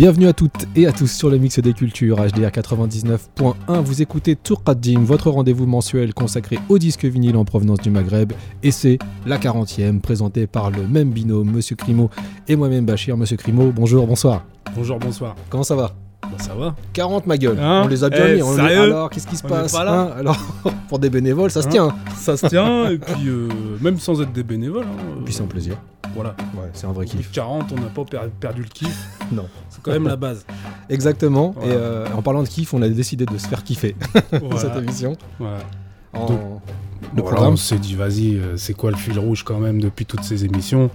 Bienvenue à toutes et à tous sur le mix des cultures HDR 99.1. Vous écoutez Tour Qadim, votre rendez-vous mensuel consacré au disque vinyle en provenance du Maghreb. Et c'est la 40e, présentée par le même binôme, Monsieur Crimo et moi-même Bachir. Monsieur Crimo, bonjour, bonsoir. Bonjour, bonsoir. Comment ça va? Bah ça va. 40 ma gueule. Hein? On les a bien Eh, mis. on les- Alors, qu'est-ce qui se On passe hein? Alors, pour des bénévoles, ça se Hein? tient. Ça se tient, et puis euh, même sans être des bénévoles. puis c'est un plaisir. Voilà. Ouais, c'est un vrai de kiff. 40, on n'a pas per- perdu le kiff. Non. C'est quand même la base. Exactement. Voilà. Et euh, en parlant de kiff, on a décidé de se faire kiffer Voilà. cette émission. Voilà. En- Donc, le Voilà, programme. on s'est dit, vas-y, euh, c'est quoi le fil rouge quand même depuis toutes ces émissions?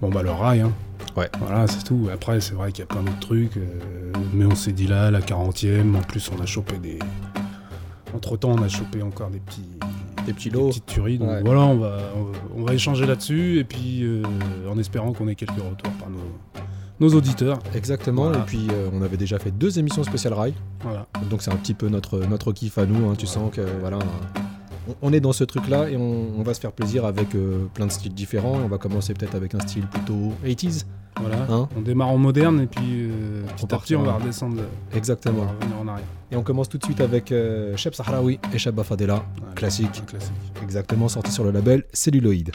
Bon, bah le rail, hein. Ouais. Voilà, c'est tout. Après, c'est vrai qu'il y a plein d'autres trucs. euh, mais on s'est dit là, la 40e, en plus, on a chopé des. Entre temps, on a chopé encore des petits. Des petits des lots. petites tueries. Donc Ouais. voilà, on va, on va, échanger là-dessus. Et puis, euh, en espérant qu'on ait quelques retours par nos, nos auditeurs. Exactement. Voilà. Et puis, euh, on avait déjà fait deux émissions spéciales rail. Voilà. Donc c'est un petit peu notre, notre kiff à nous, hein, tu sens que voilà, on, on est dans ce truc-là et on, on va se faire plaisir avec euh, plein de styles différents. On va commencer peut-être avec un style plutôt 80s. Voilà. Hein on démarre en moderne et puis euh, On petit à part petit, on va redescendre. On Exactement. va revenir en arrière. Et on commence tout de suite avec euh, Sheb Sahraoui et Shabba Fadela, classique, classique. exactement sorti sur le label Celluloid.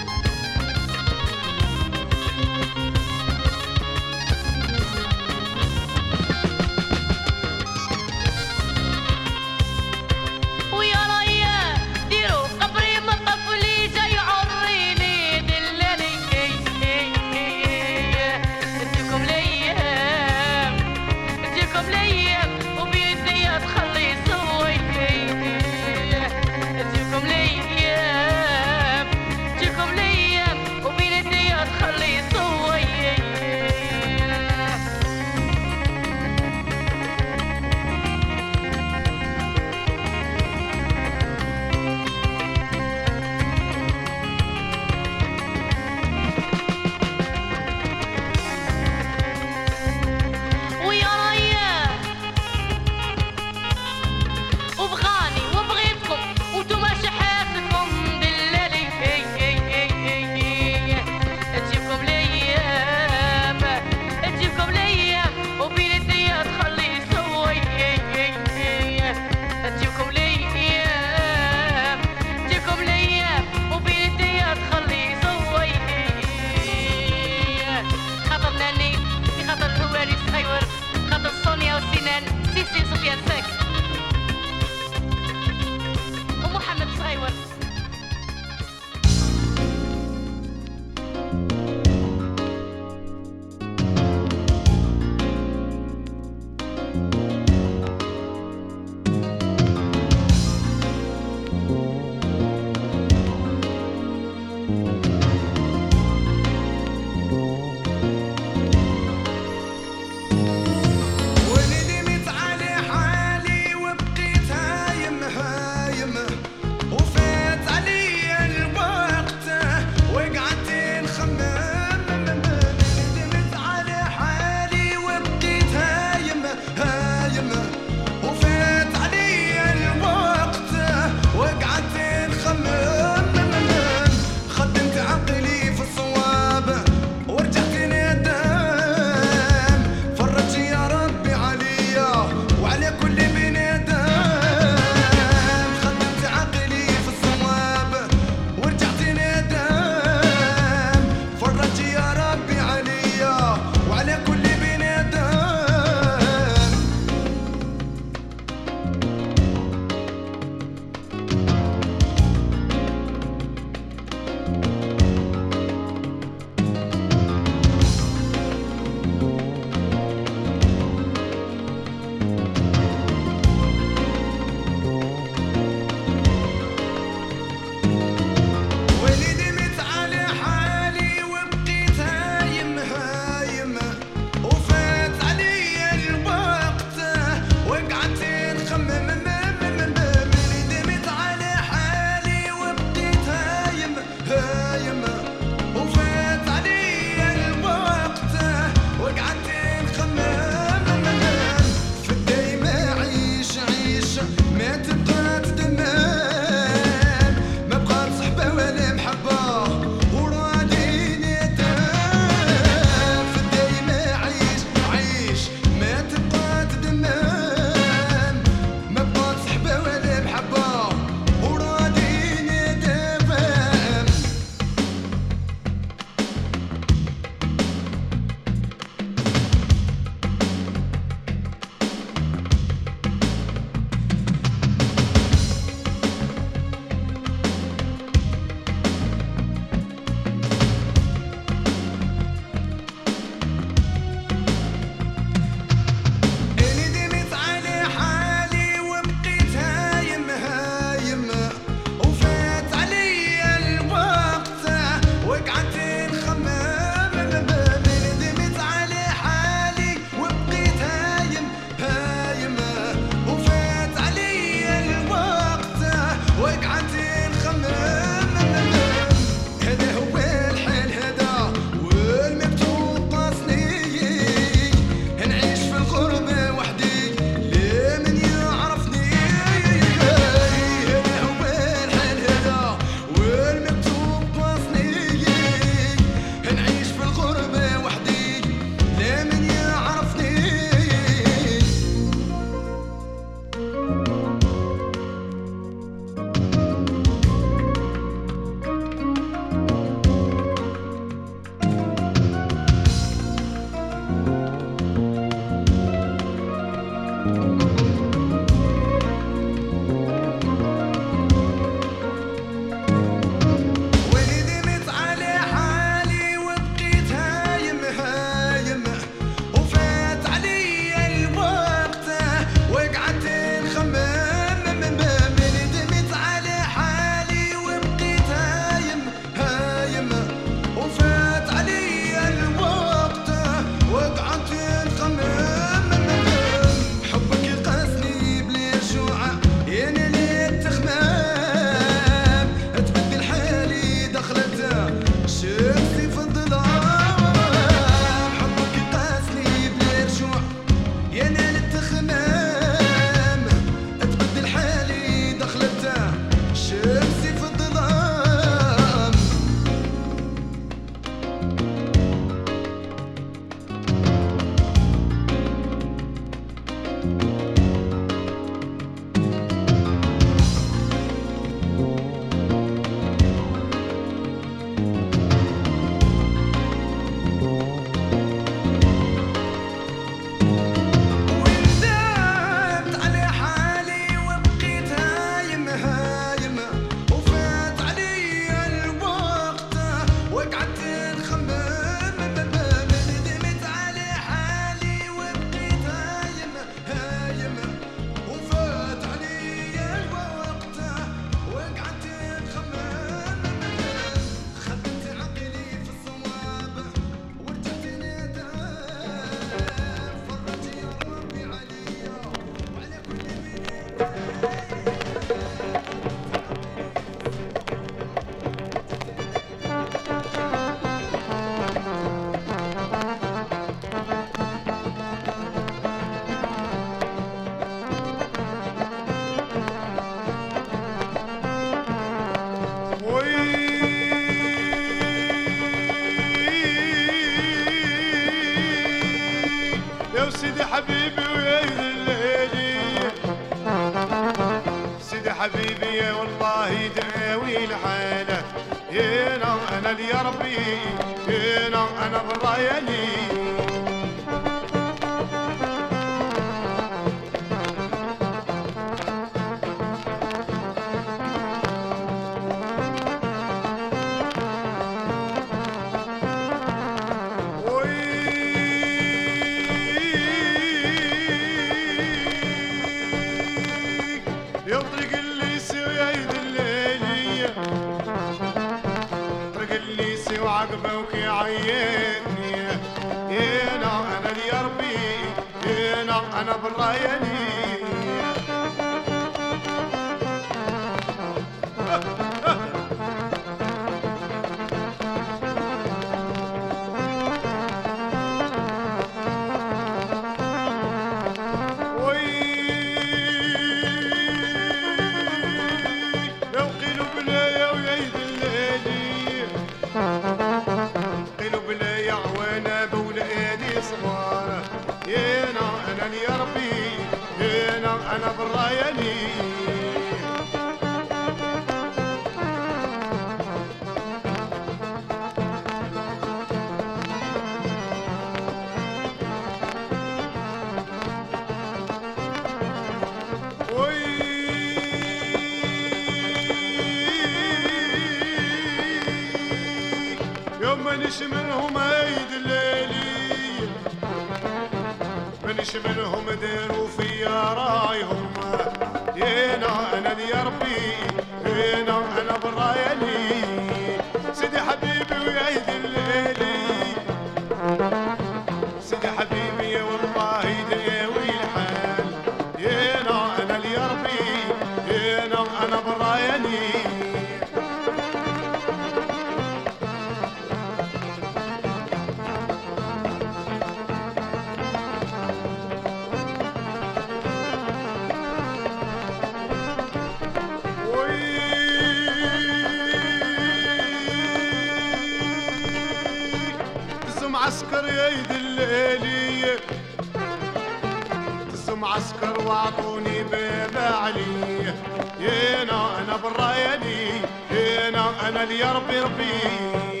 الفخر واعطوني بيب علي هنا أنا بالرايدي هنا أنا اليربي ربي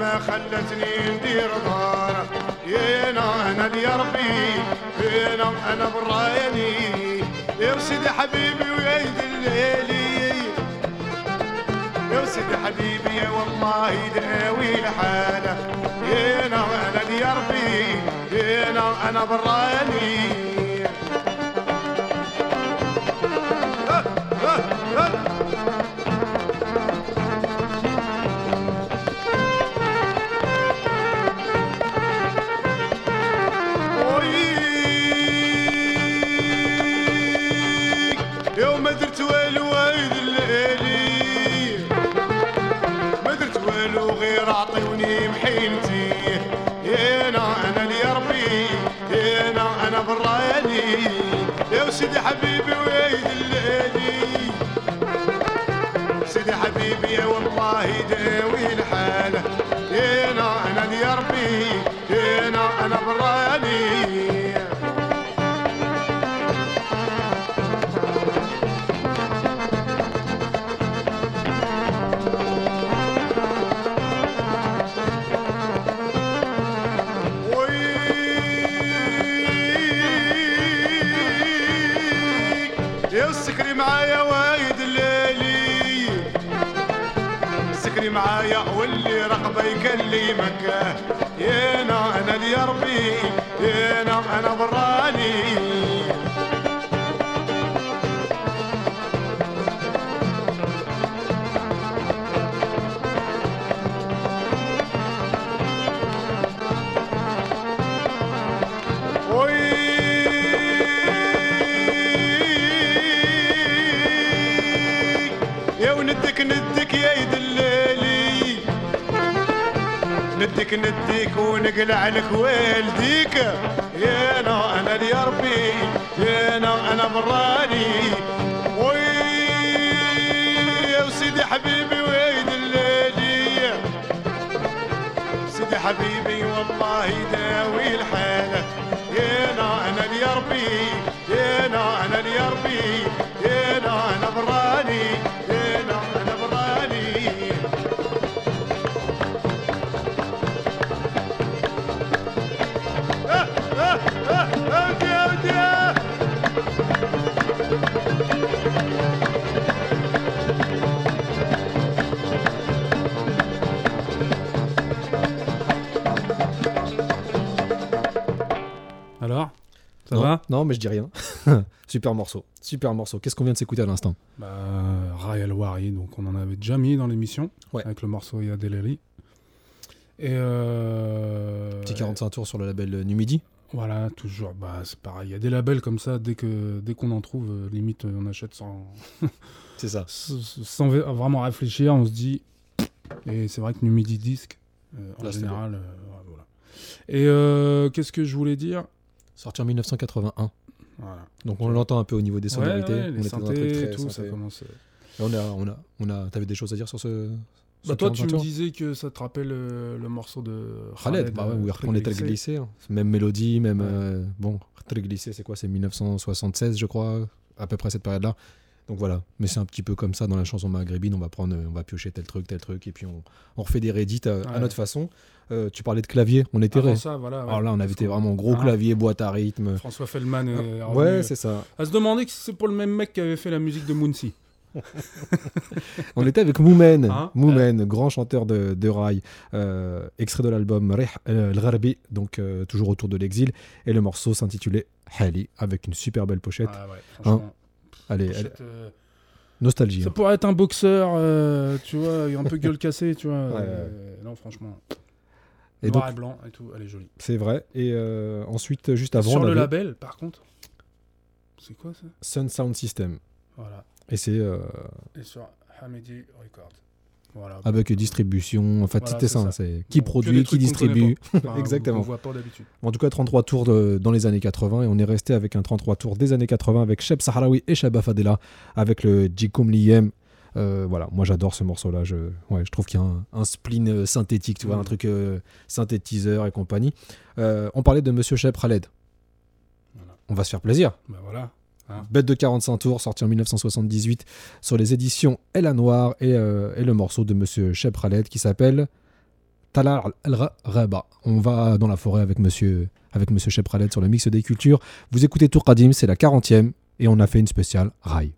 ما خلتني ندير دار ينا أنا يا ربي فينا أنا برايني يا سيدي حبيبي ويا يد الليلي يا سيدي حبيبي يا والله يداوي الحالة. ينا أنا يا ربي ينا أنا برايني بحيلتي هنا أنا اللي ربي هنا أنا بالرايلي يا سيدي حبيبي ويا يكلمك يا نعم أنا اللي ربي ينا نعم أنا براني نديك نديك ونقلع لك والديك يا أنا أنا اللي ربي يا أنا أنا براني. وي يا وسيدي حبيبي ويد الليلي. سيدي حبيبي والله يداوي الحالة يا أنا أنا اللي ربي يا أنا أنا اللي ربي يا أنا أنا براني. Alors Ça non, va Non, mais je dis rien. super morceau. Super morceau. Qu'est-ce qu'on vient de s'écouter à l'instant? Bah, Wari, donc on en avait déjà mis dans l'émission, Ouais. avec le morceau Yadeleli. Et euh, Petit 45 tours sur le label Numidi. Voilà, toujours. Bah, c'est pareil. Il y a des labels comme ça, dès que dès qu'on en trouve, euh, limite, euh, on achète sans, C'est ça. sans vraiment réfléchir. On se dit. Et c'est vrai que Numidi Disc, euh, en Là, général, euh, voilà. Et euh, qu'est-ce que je voulais dire? Sorti en 1981. Voilà. Donc on l'entend un peu au niveau des sonorités. Ouais, ouais, on les était dans un truc synthés très et tout, ça commence. euh. Et On a, on a, on a. T'avais des choses à dire sur ce. ce Bah toi, tu 45 me disais que ça te rappelle euh, le morceau de Khaled, bah ouais, où il euh, reprenait tel Glissé. hein. Même mélodie, même. Ouais. euh, bon, tel glissé, c'est quoi C'est 1976, je crois, à peu près cette période-là. Donc voilà, mais c'est un petit peu comme ça dans la chanson maghrébine, on va prendre, on va piocher tel truc, tel truc, et puis on, on refait des rédits à, notre façon. Euh, tu parlais de clavier, on était Avant ça, voilà. ouais. Alors là, on avait été vraiment gros Hein clavier, boîte à rythme. François Feldman est Ah, ouais, euh, c'est ça. à se demander si c'est pour le même mec qui avait fait la musique de Moonsie. On était avec Moumen, Hein Moumen, grand chanteur de, de rail, euh, extrait de l'album euh, al-Gharbi, donc euh, toujours autour de l'exil, et le morceau s'intitulait Hali, avec une super belle pochette. Ah ouais, franchement. Allez, euh, nostalgie. Ça hein. pourrait être un boxeur, euh, tu vois, un peu gueule cassée, tu vois. Ouais, euh, Non, franchement. Et noir donc, et blanc et tout, elle est jolie. c'est vrai. Et euh, ensuite, juste avant, Sur le label, par contre, c'est quoi ça? Sun Sound System. Voilà. Et c'est euh, Et sur Hamidi Records. Voilà. avec distribution, en fait, Voilà, c'était ça. c'est qui produit, qui distribue. Enfin, Exactement. On voit pas d'habitude. En tout cas, 33 tours de- dans les années 80 et on est resté avec un 33 tours des années 80 avec Sheb Sahraoui et Shaba Fadela avec le Jikum Liyem. Euh, voilà, moi j'adore ce morceau-là. Je, ouais, je trouve qu'il y a un, un spleen euh, synthétique, tu vois, un truc euh, synthétiseur et compagnie. Euh, on parlait de Monsieur Sheb Khaled. Voilà. On va se faire plaisir. Bah voilà. Bête de 45 tours, sorti en 1978 sur les éditions Ella Noir et, euh, et le morceau de Monsieur Sheb Khaled qui s'appelle Talar al-Raba. On va dans la forêt avec Monsieur, avec Monsieur Sheb Khaled sur le mix des cultures. Vous écoutez Tour Qadim, c'est la 40e et on a fait une spéciale rail.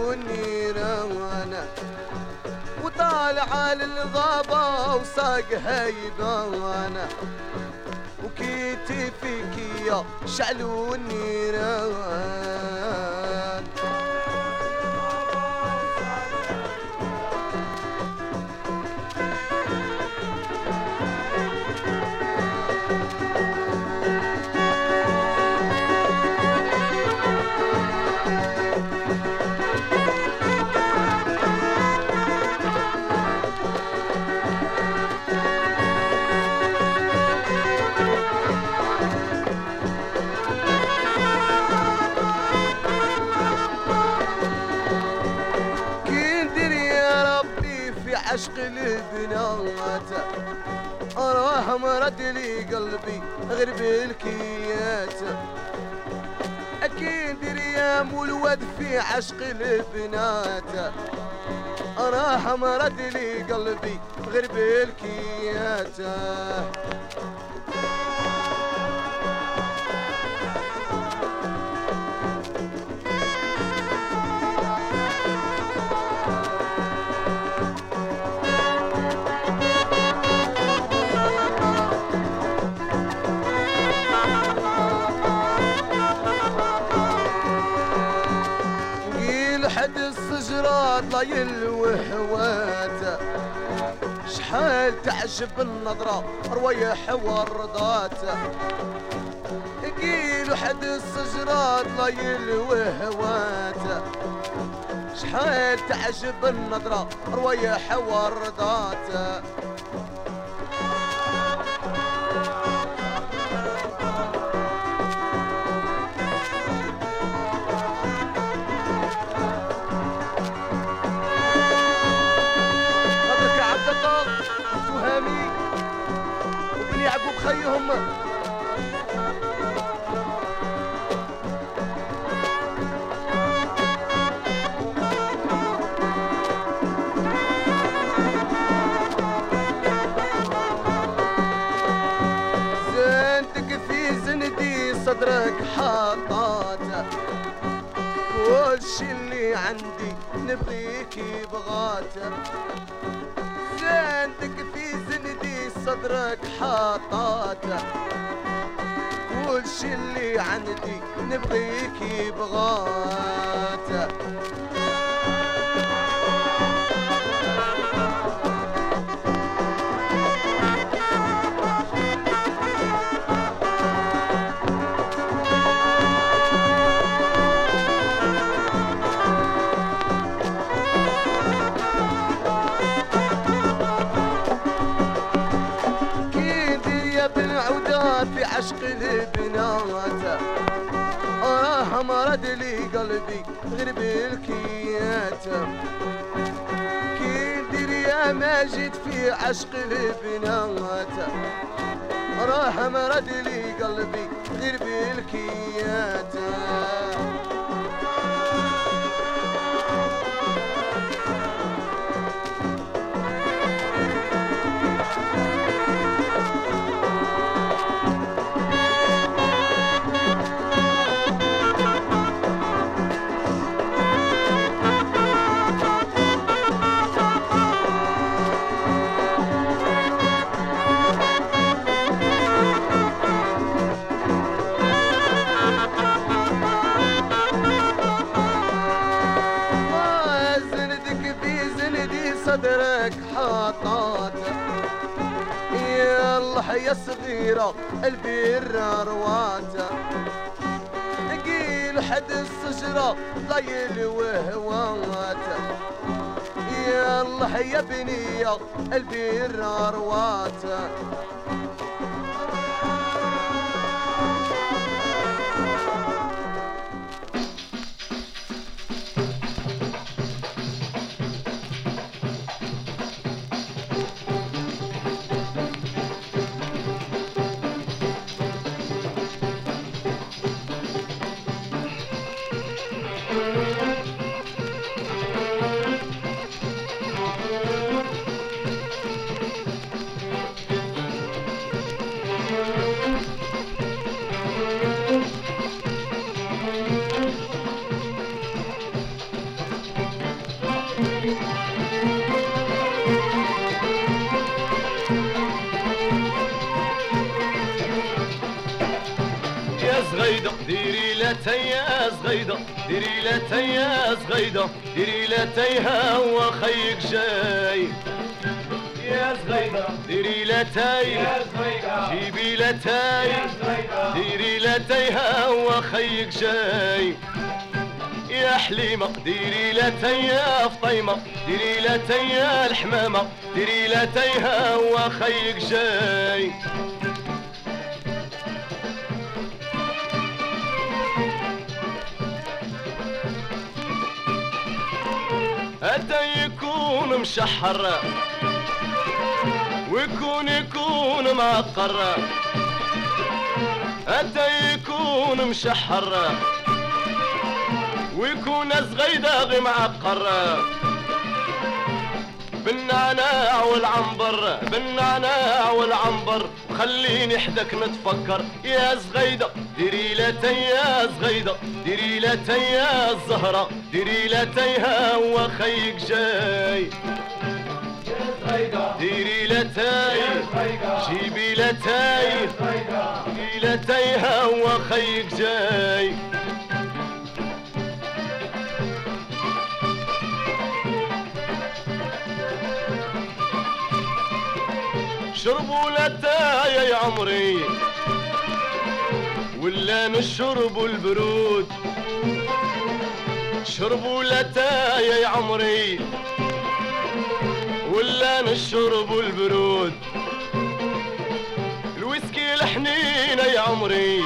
شعلو النيران وطالع الضبا وساق هيبانا وكتفك يا شعلو النيران راه مرد لي قلبي غير بالكيات. أكيد ريام والواد في عشق البنات. راه مرد لي قلبي غير بالكيات. لا يلوهوات شحال تعجب النظرة روايح وردات قيل حد السجرات لا يلوهوات شحال تعجب النظرة روايح وردات نبغيك بغات ماجد في عشق البنات راه مرد لي قلبي غير بالكيات يا بنية البير روات ديري لاتاي ها وخيك جاي. يا زغيدة ديري لاتاي جيبي لاتاي ديري لاتاي ها وخيك جاي. يا حليمة ديري تيا فطيمة. ديري تيا الحمامة. ديري لاتاي ها وخيك جاي. هدا يكون مشحر ويكون يكون معقر. حتى يكون مشحر ويكون صغيدة معقر. بالنعناع والعنبر بالنعناع والعنبر. خليني حدك نتفكر. يا زغيدة ديري لتي يا زغيدة. ديري لاتاي يا الزهرة ديري لاتاي ها وخيك جاي. ديري لاتاي جيبي لاتاي جيبي لاتاي ها وخيك جاي. شربوا لاتاي يا يا عمري. ولا نشربوا البرود. شربوا لتايا يا عمري. ولا نشربوا البرود. الويسكي الحنينة يا عمري.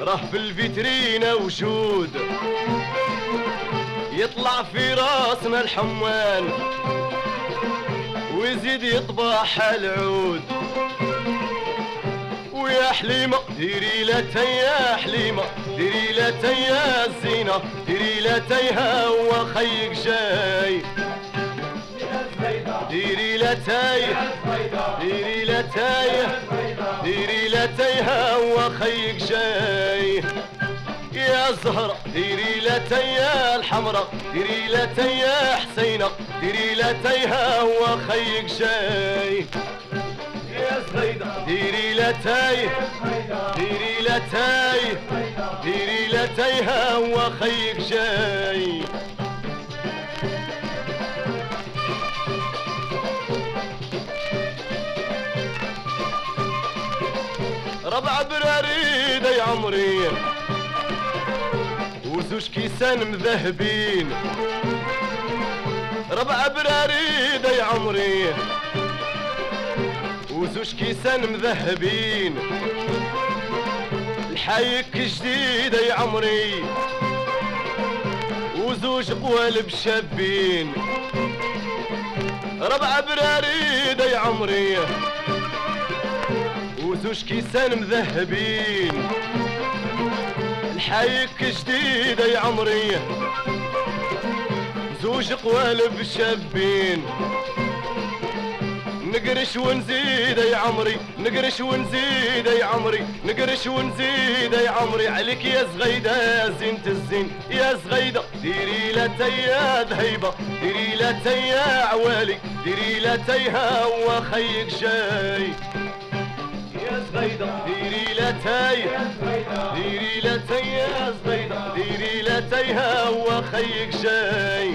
راه في الفيترينة وجود يطلع في راسنا الحموان. ويزيد يطبح العود. ويا حليمة ديري لاتاي يا حليمة ديري لاتاي يا الزينة ديري لاتاي ها وخيك جاي. ديري لاتاي ديري لاتاي ديري لاتاي ها وخيك جاي. يا زهرة ديري لاتاي يا الحمرة ديري لاتاي يا حسينة ديري لاتاي ها وخيك جاي يا زغيدة ديري لتي ديري لتي ديري لتيها وخيك جاي ربع براريدة يا عمري. وزوج كيسان مذهبين. ربع براريدة يا عمري. وزوج كيسان مذهبين. الحايك جديدة يا عمري. وزوج قوالب شابين ربع براريدة يا عمري. وزوج كيسان مذهبين. الحايك جديدة يا عمري. زوج قوالب شابين نقرش ونزيد يا عمري نقرش ونزيد يا عمري نقرش ونزيد يا عمري. عليك يا زغيدة زينة الزين يا زغيدة ديري لتي يا ذهيبة ديري لتي يا عوالي ديري لتيها وخيك جاي. يا زغيدة ديري لتي ديري لتي يا زغيدة ديري لتيها وخيك جاي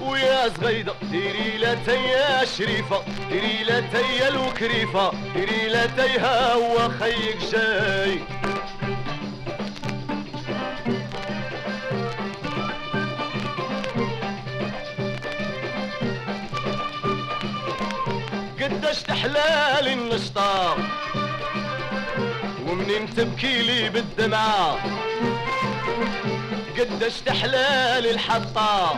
ويا زغيدة ديري لتي يا شريفة ديري لتي الوكريفة ديري لتيها وخيك جاي قداش تحلال النشطة ومنين تبكي لي بالدمعة قداش تحلال الحطة.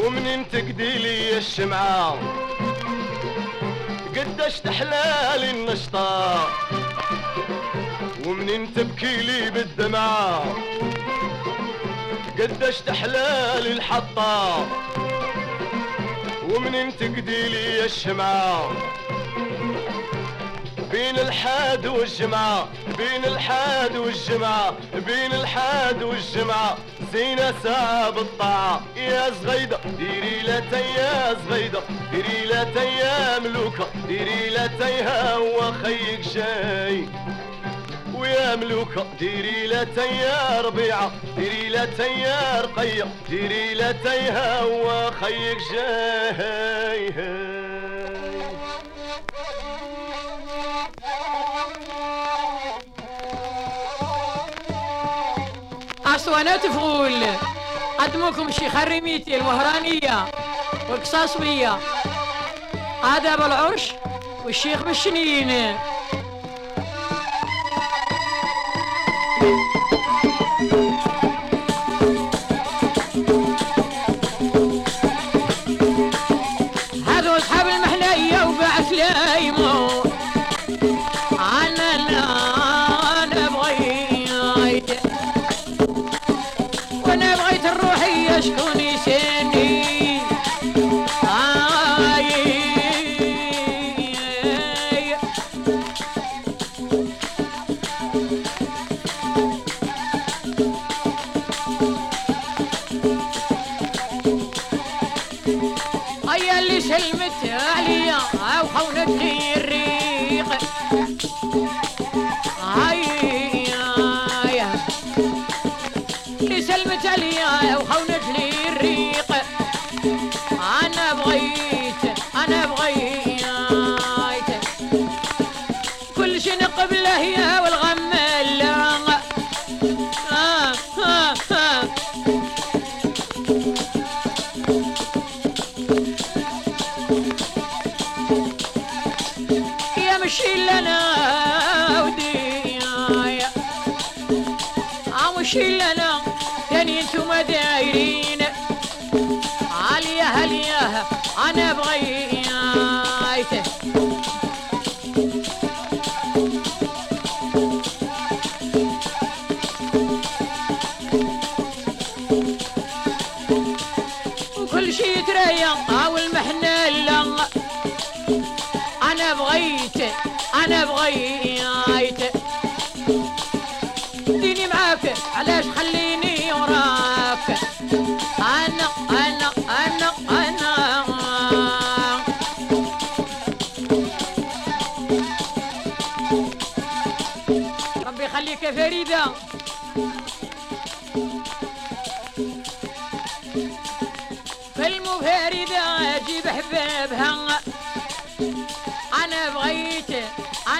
ومنين تقدي لي الشمعة. قداش تحلال النشطة. ومنين تبكي لي بالدمعة قداش تحلال الحطة. ومنين تقدي لي الشمعة. بين الحاد والجمعة بين الحاد والجمعة بين الحاد والجمعة زينة ساعة بالطاعة يا زغيدة ديري لتي يا زغيدة. ديري لتي يا ملوكة. ديري لتيها وخيك جاي ويا ملوكة ديري لتي يا ربيعة. ديري لتي يا رقية. ديري لتيها وخيك جاي اسطوانات فغول قدمكم الشيخ الرميتي الوهرانية والقصاصوية آداب العرش والشيخ بالشنين. حول الدير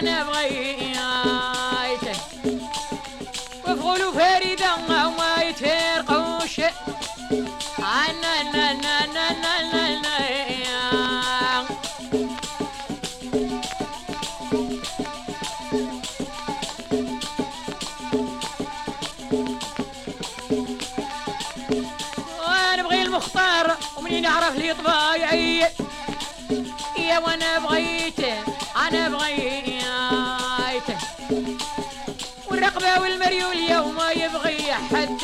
أنا بغيت وفغلو فريدة وما يتفرقوش. أنا أنا أنا أنا أنا أنا وأنا بغي المختار ومنين نعرف لي طبايعي؟ يا وأنا بغيت أنا بغيت والمريول يوم ما يبغي حد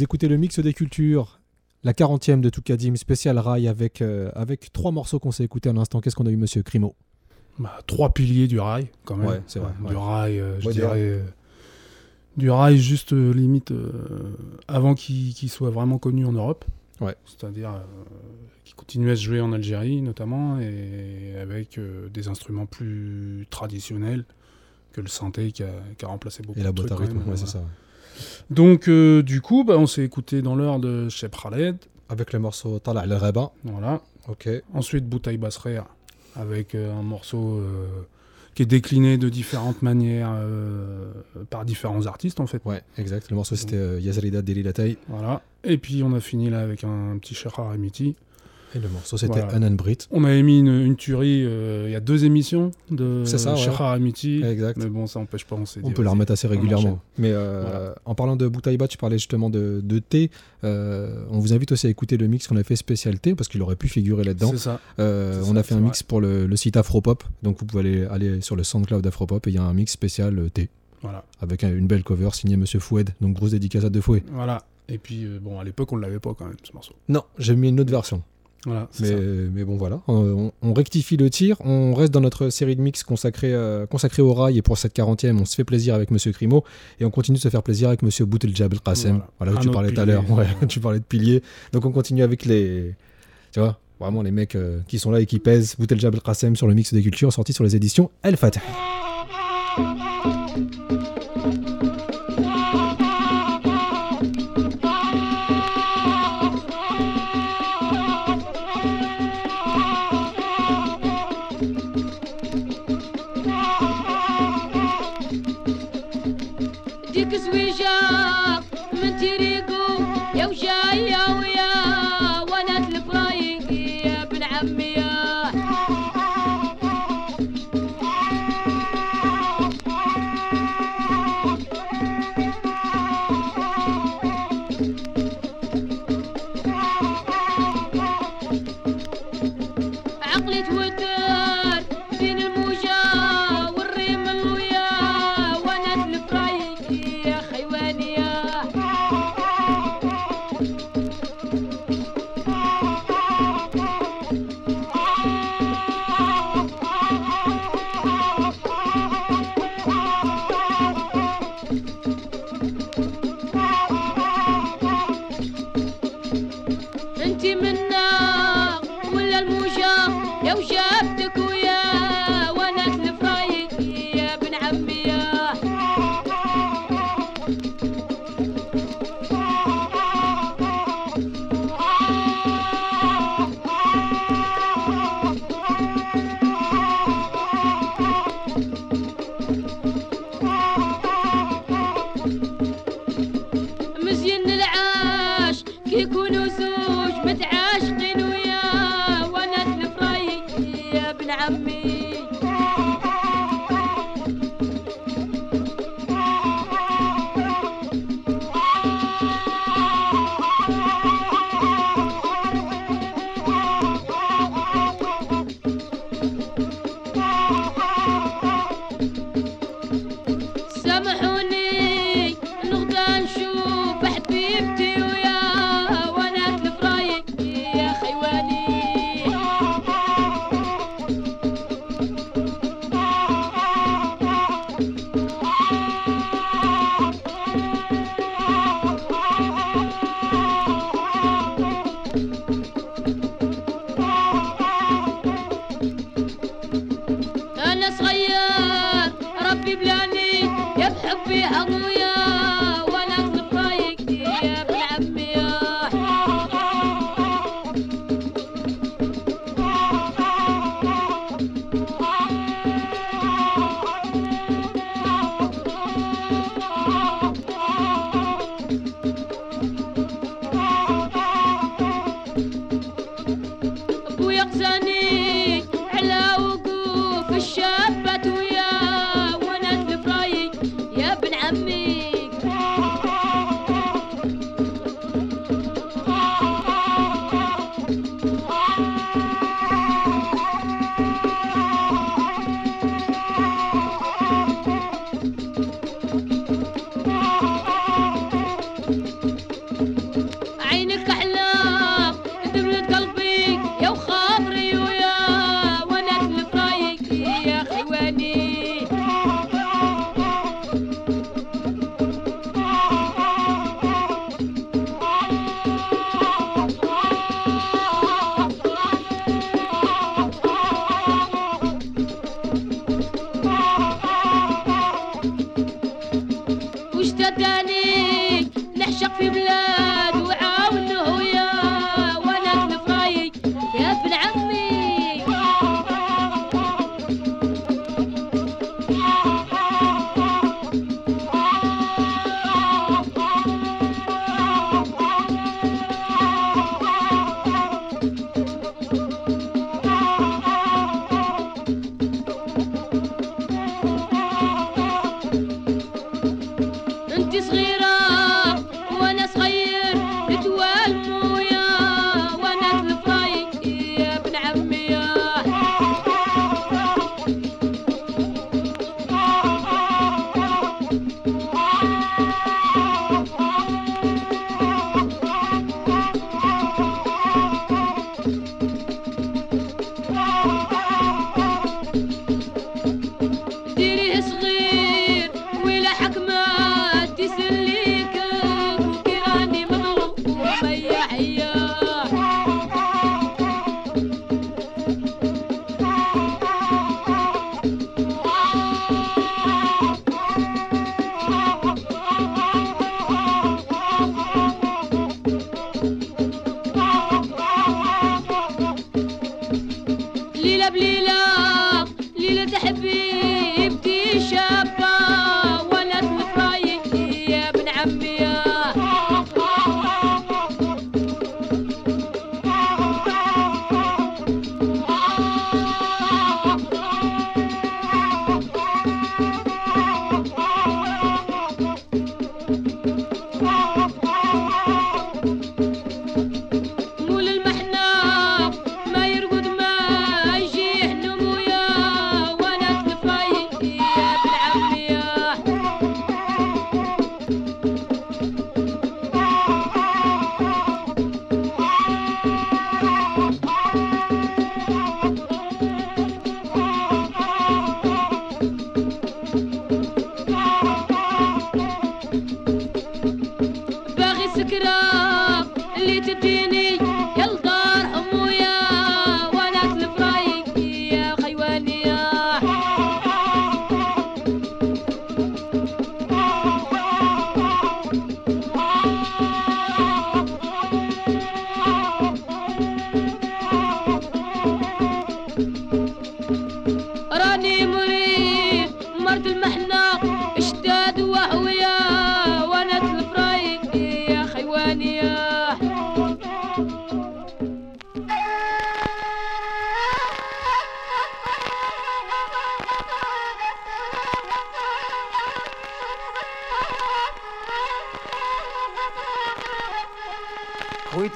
Vous écoutez le mix des cultures, la 40e de Toukadim, spécial rail avec, euh, avec trois morceaux qu'on s'est écoutés à l'instant. Qu'est-ce qu'on a eu, monsieur Crimo Bah, trois piliers du rail, quand même. Ouais, c'est vrai, Du rail, euh, je Ouais, dirais. euh, du rail juste euh, limite euh, avant qu'il qu'il soit vraiment connu en Europe. Ouais. C'est-à-dire euh, qui continuait à se jouer en Algérie notamment et avec euh, des instruments plus traditionnels que le synthé qui a, qui a remplacé beaucoup Et la boîte à rythme, c'est ça. Donc euh, du coup, bah, on s'est écouté dans l'heure de Shep Khaled. Avec le morceau Tala al Reba. Voilà. Ok. Ensuite, Boutaï Basrer, avec euh, un morceau euh, qui est décliné de différentes manières euh, par différents artistes, en fait. Ouais, exact. Le morceau c'était euh, Yazrida Deli Latay. Voilà. Et puis, on a fini là avec un petit Shekhar Emiti. Et le morceau c'était Voilà. Anan Brit. On avait mis une, une tuerie euh, il y a deux émissions de ça, ouais. Shekhar Emiti. Exact. Mais bon, ça n'empêche pas, on s'est On peut la remettre assez régulièrement. Mais euh, Voilà. en parlant de Boutaïba, tu parlais justement de, de thé. Euh, on vous invite aussi à écouter le mix qu'on a fait spécial thé parce qu'il aurait pu figurer là-dedans. C'est ça. On ça, a fait un mix pour le, le site Afropop. Donc vous pouvez aller, aller sur le SoundCloud d'Afropop et il y a un mix spécial thé Voilà. avec un- une belle cover signée Monsieur Foued. Donc grosse dédicace à De Fouet. Voilà. Et puis, bon, à l'époque, on l'avait pas quand même, ce morceau. Non, j'ai mis une autre version. Voilà, Mais, ça. mais bon, voilà. On, on rectifie le tir. On reste dans notre série de mix consacrée, euh, consacrée au rail. Et pour cette 40e, on se fait plaisir avec Monsieur Crimo. Et on continue de se faire plaisir avec Monsieur Bouteljab El Qassem. Voilà. Voilà, tu parlais tout à pilier. l'heure. Ouais, tu parlais de piliers. Donc on continue avec les. Tu vois Vraiment les mecs euh, qui sont là et qui pèsent. Bouteljab El Qassem sur le mix des cultures sorti sur les éditions El Fatah. Turkish vision. जने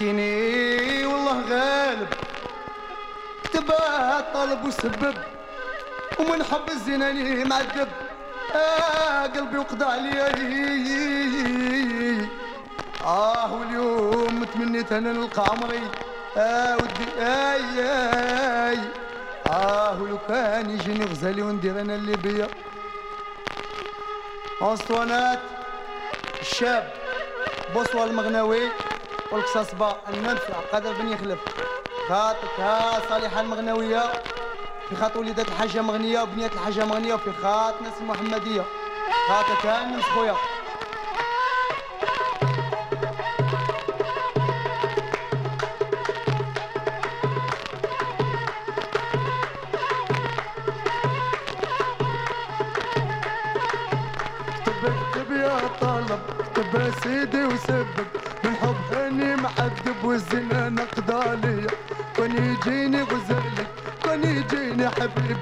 جويتني والله غالب. تباها طلب وسبب ومن حب الزنا ليه معذب. آه قلبي وقضى عليا آه واليوم تمنيت أنا نلقى عمري. آه ودي آي آي. آه ولو كان يجيني غزالي وندير أنا اللي بيا. أسطوانات الشاب بوصوة المغناوي. قلك صصبة المنفعة قادر بن يخلف. خاطتها صالحة المغنوية في خاط وليدات الحاجة مغنية وبنية الحاجة مغنية وفي خاط ناس المحمدية خاطتها الناس خويا. سيدي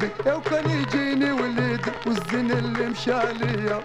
حبك لو كان يجيني وليدي والزن اللي مشاليه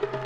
Thank you.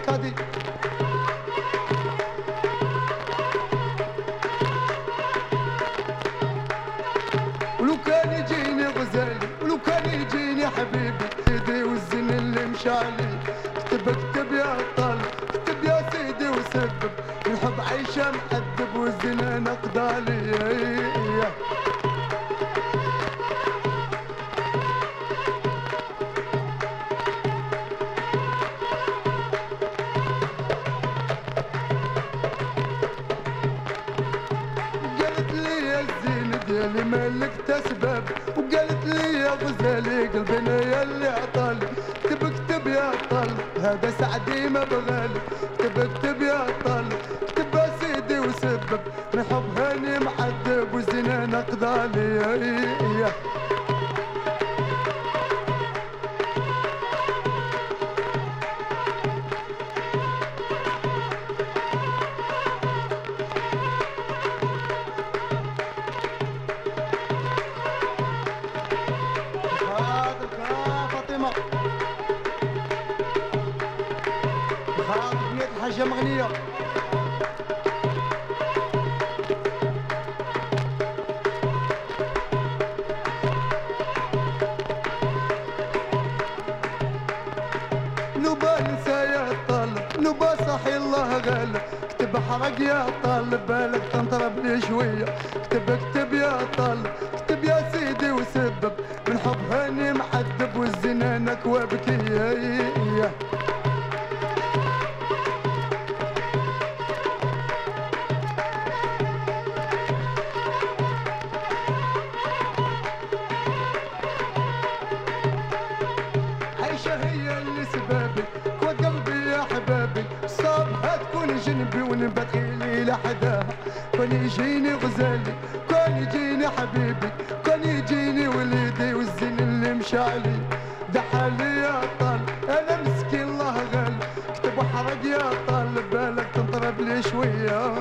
تنطرب لي شويه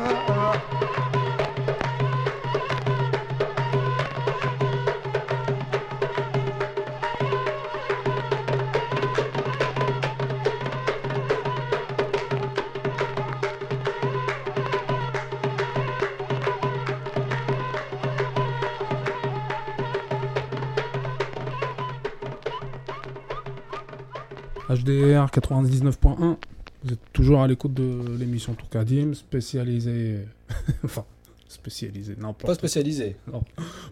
HDR 99.1, vous êtes toujours à l'écoute de l'émission Tourcadim, spécialisée. enfin, spécialisée, non, pas, Pas spécialisé.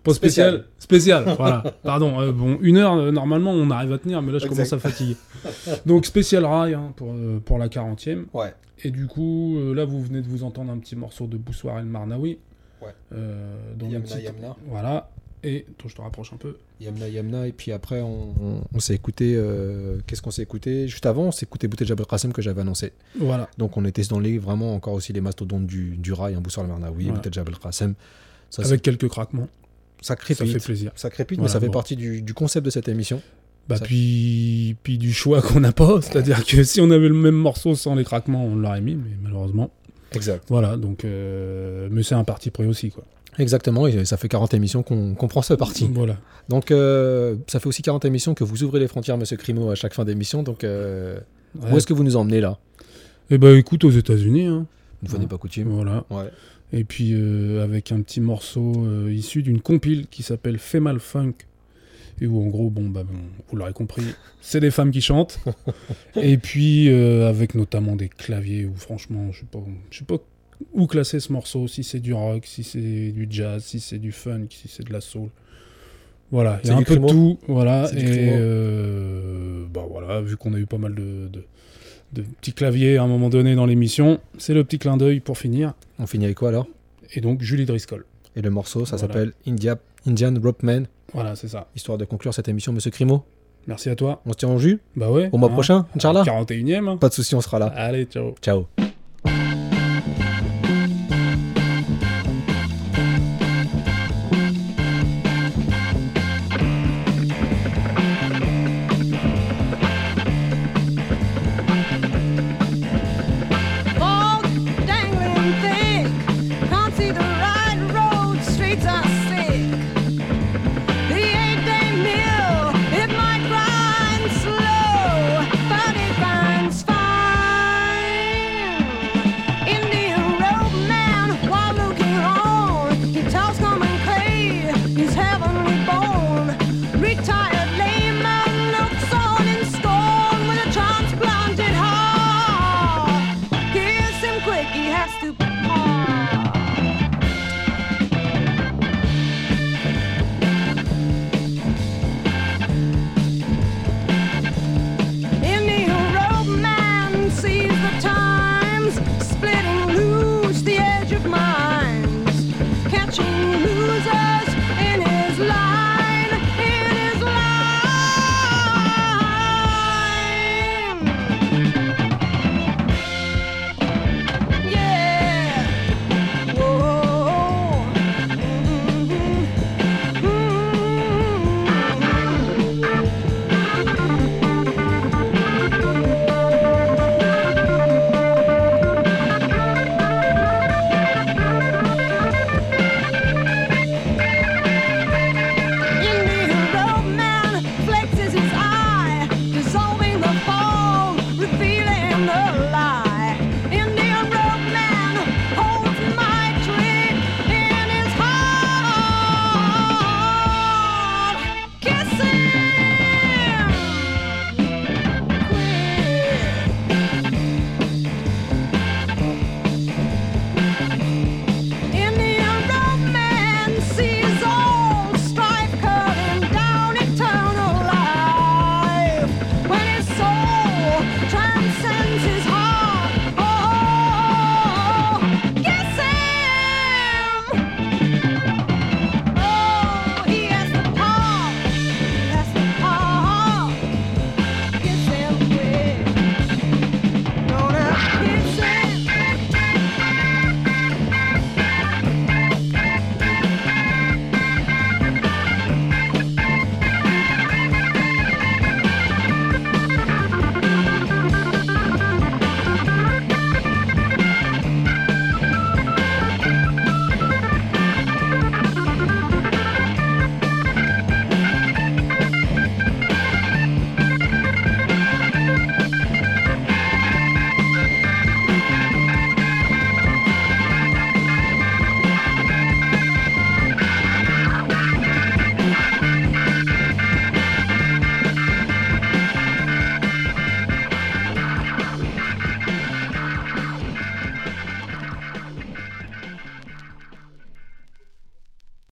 pas spécial. spécial. Voilà. Pardon, euh, bon, une heure, euh, normalement, on arrive à tenir, mais là, je Exact. commence à fatiguer. Donc, spécial rail hein, pour, euh, pour la 40e. Ouais. Et du coup, là, vous venez de vous entendre un petit morceau de Boussoir El Marnaoui. Ouais. Le Yamna Yamna. Voilà. Et, attends, je te rapproche un peu. Yamna Yamna. Et puis après, on, on- on s'est écouté. euh, Qu'est-ce qu'on s'est écouté? Juste avant, on s'est écouté Jabel Qassem que j'avais annoncé. Voilà. Donc on était dans les vraiment encore aussi les mastodontes du, du rail, un Boussar le Marnaoui, Voilà. Jabel Qassem. Ça, Avec quelques craquements. ça Ça crépite. fait plaisir. Ça crépite, Voilà, mais ça fait partie du, du concept de cette émission. Bah, Ça- puis, puis du choix qu'on n'a pas. C'est-à-dire que si on avait le même morceau sans les craquements, on l'aurait mis, mais malheureusement. Exact. Voilà, donc. euh, mais c'est un parti pris aussi, quoi. Exactement, et ça fait 40 émissions qu'on qu'on prend ce parti. Voilà. Donc euh, ça fait aussi 40 émissions que vous ouvrez les frontières, Monsieur Crimo, à chaque fin d'émission. Donc euh, Ouais. où est-ce que vous nous emmenez là? Eh ben, écoute, aux États-Unis, hein. Une fois n'est pas coutume. Voilà. Ouais. Et puis, euh, avec un petit morceau issu d'une compile qui s'appelle Female Funk. Et où, en gros, bon, bah, bon, vous l'aurez compris, c'est des femmes qui chantent. et puis, avec notamment des claviers où, franchement, je sais pas, je sais pas où classer ce morceau, si c'est du rock, si c'est du jazz, si c'est du funk, si c'est de la soul. Voilà, il y C'est a un peu de tout. Voilà, et euh, bah voilà, vu qu'on a eu pas mal de, de, de petits claviers à un moment donné dans l'émission, c'est le petit clin d'œil pour finir. On finit avec quoi alors? Et donc, Julie Driscoll. Et le morceau, ça Voilà. s'appelle India, Indian Rope Man, Voilà, c'est ça. histoire de conclure cette émission, Monsieur Crimo. Merci à toi. On se tient en jus? Bah ouais. Au mois hein. prochain, Inch'Allah 41ème. Pas de souci, on sera là. Allez, ciao. Ciao.